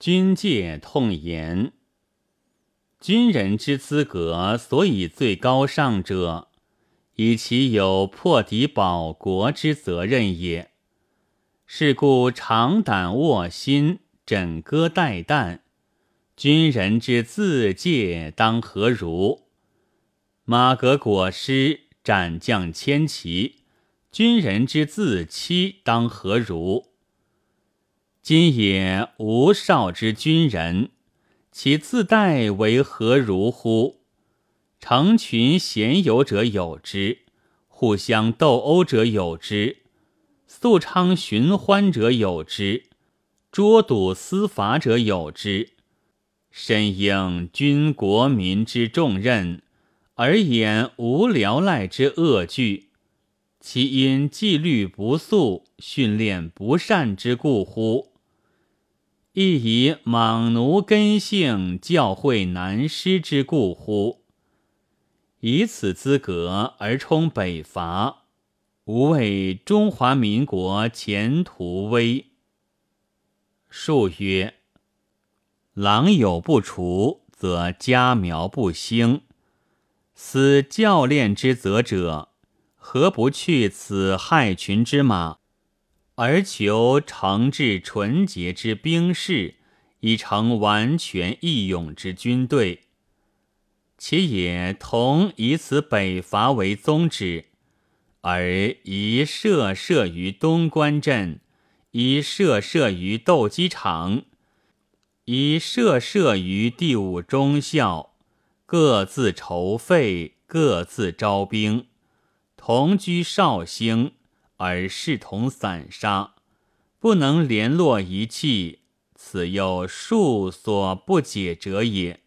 军界痛言：军人之资格，所以最高尚者，以其有破敌保国之责任也。是故长胆卧薪，枕戈待旦。军人之自戒当何如？马革裹尸，斩将千骑。军人之自欺当何如？今也无少之军人，其自待为何如乎？成群闲游者有之，互相斗殴者有之，素昌寻欢者有之，捉赌司法者有之。身应君国民之重任，而演无聊赖之恶剧，其因纪律不肃，训练不善之故乎？亦以莽奴根性教诲难施之故乎？以此资格而充北伐，吾谓中华民国前途危。数曰。狼有不除，则家苗不兴。思教练之责者，何不去此害群之马，而求诚挚纯洁之兵士，以成完全义勇之军队？其也同以此北伐为宗旨，而宜设设于东关镇，宜设设于斗鸡场。以设设于第五中校，各自筹费，各自招兵，同居绍兴，而视同散沙，不能联络一气，此又数所不解者也。